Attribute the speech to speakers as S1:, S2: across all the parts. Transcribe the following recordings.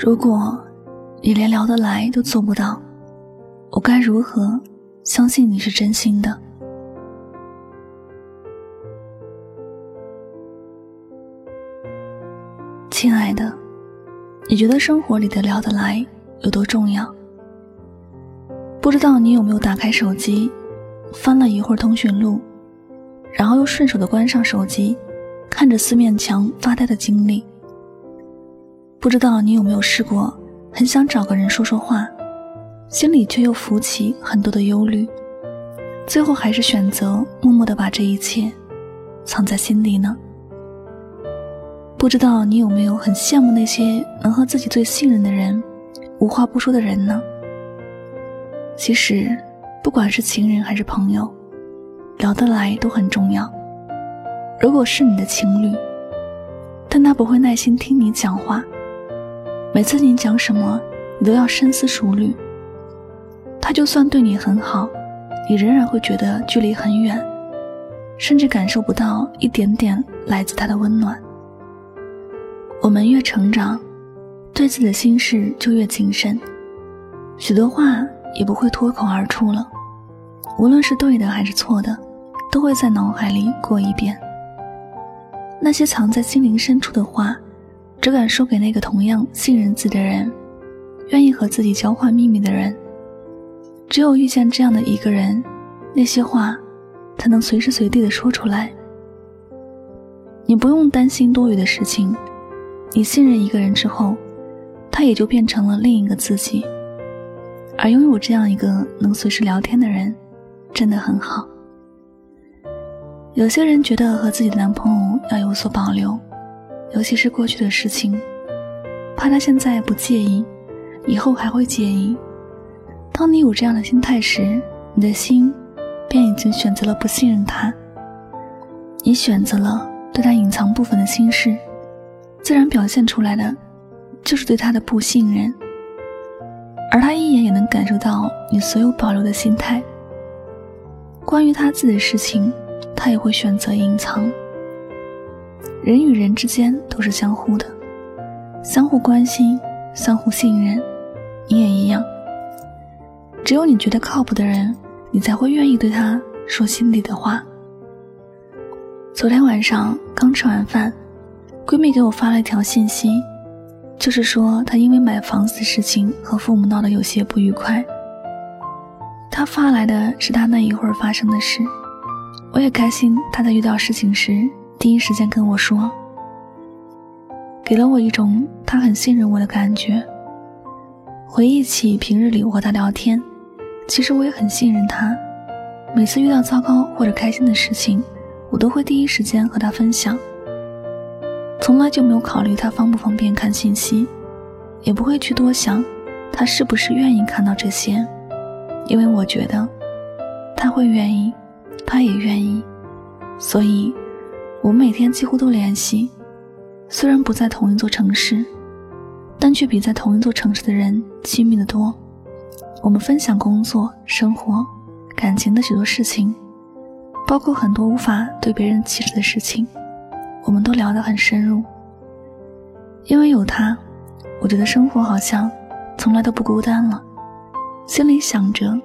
S1: 如果你连聊得来都做不到，我该如何相信你是真心的？亲爱的，你觉得生活里的聊得来有多重要？不知道你有没有打开手机，翻了一会儿通讯录，然后又顺手的关上手机，看着四面墙发呆的经历？不知道你有没有试过？很想找个人说说话，心里却又浮起很多的忧虑，最后还是选择默默的把这一切藏在心底呢。不知道你有没有很羡慕那些能和自己最信任的人无话不说的人呢？其实，不管是情人还是朋友，聊得来都很重要。如果是你的情侣，但他不会耐心听你讲话。每次你讲什么，你都要深思熟虑。他就算对你很好，你仍然会觉得距离很远，甚至感受不到一点点来自他的温暖。我们越成长，对自己的心事就越谨慎，许多话也不会脱口而出了。无论是对的还是错的，都会在脑海里过一遍。那些藏在心灵深处的话。只敢说给那个同样信任自己的人，愿意和自己交换秘密的人。只有遇见这样的一个人，那些话才能随时随地的说出来。你不用担心多余的事情，你信任一个人之后，他也就变成了另一个自己。而拥有这样一个能随时聊天的人，真的很好。有些人觉得和自己的男朋友要有所保留。尤其是过去的事情，怕他现在不介意，以后还会介意。当你有这样的心态时，你的心便已经选择了不信任他。你选择了对他隐藏部分的心事，自然表现出来的就是对他的不信任。而他一眼也能感受到你所有保留的心态。关于他自己的事情，他也会选择隐藏。人与人之间都是相互的，相互关心，相互信任。你也一样。只有你觉得靠谱的人，你才会愿意对他说心里的话。昨天晚上刚吃完饭，闺蜜给我发了一条信息，就是说她因为买房子的事情和父母闹得有些不愉快。她发来的是她那一会儿发生的事，我也开心她在遇到事情时。第一时间跟我说，给了我一种他很信任我的感觉。回忆起平日里我和他聊天，其实我也很信任他。每次遇到糟糕或者开心的事情，我都会第一时间和他分享，从来就没有考虑他方不方便看信息，也不会去多想他是不是愿意看到这些，因为我觉得他会愿意，他也愿意，所以。我们每天几乎都联系，虽然不在同一座城市，但却比在同一座城市的人亲密的多。我们分享工作、生活、感情的许多事情，包括很多无法对别人启齿的事情，我们都聊得很深入。因为有他，我觉得生活好像从来都不孤单了。心里想着，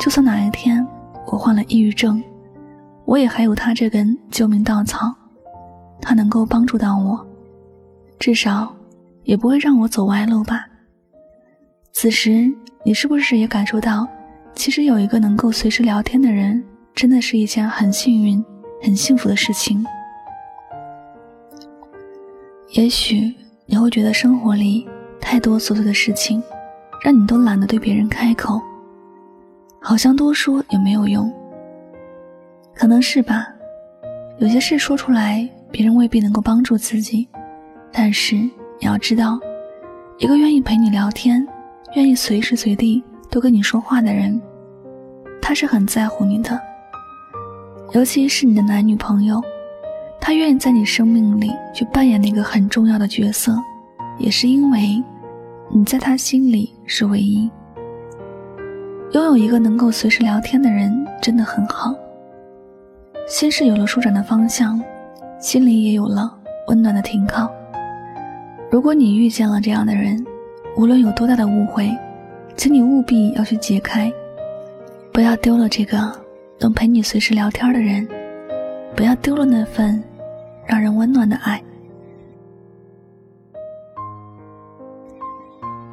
S1: 就算哪一天我患了抑郁症。我也还有他这根救命稻草，他能够帮助到我，至少也不会让我走歪路吧。此时，你是不是也感受到，其实有一个能够随时聊天的人，真的是一件很幸运、很幸福的事情？也许你会觉得生活里太多琐碎的事情，让你都懒得对别人开口，好像多说也没有用。可能是吧，有些事说出来，别人未必能够帮助自己。但是你要知道，一个愿意陪你聊天、愿意随时随地都跟你说话的人，他是很在乎你的。尤其是你的男女朋友，他愿意在你生命里去扮演那个很重要的角色，也是因为你在他心里是唯一。拥有一个能够随时聊天的人，真的很好。心事有了舒展的方向，心里也有了温暖的停靠。如果你遇见了这样的人，无论有多大的误会，请你务必要去解开，不要丢了这个能陪你随时聊天的人，不要丢了那份让人温暖的爱。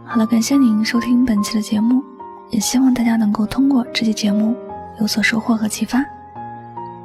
S1: 好了，感谢您收听本期的节目，也希望大家能够通过这期节目有所收获和启发。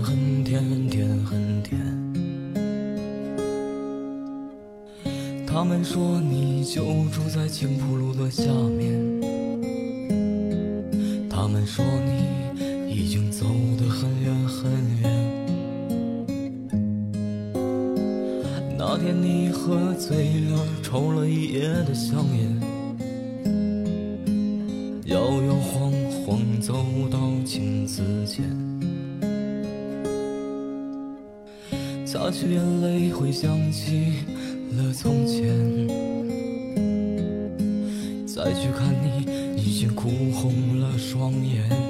S2: 很甜很甜很甜。他们说你就住在青浦路的下面。他们说你已经走得很远很远。那天你喝醉了，抽了一夜的香烟，擦去眼泪，回想起了从前，再去看你，已经哭红了双眼。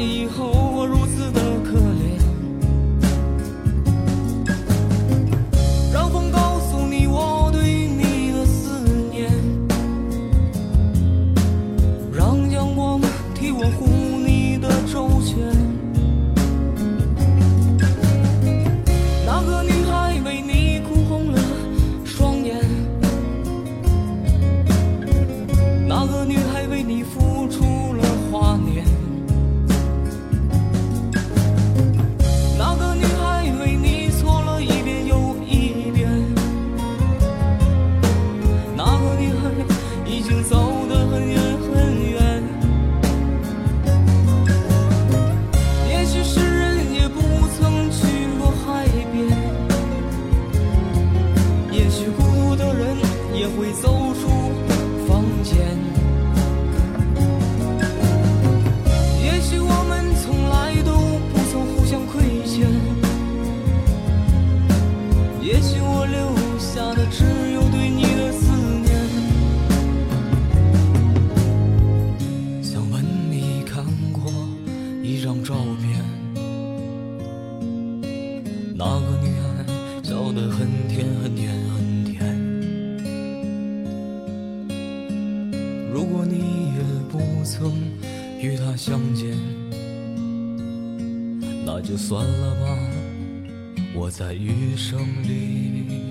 S2: 以后。他相见，那就算了吧。我在余生里。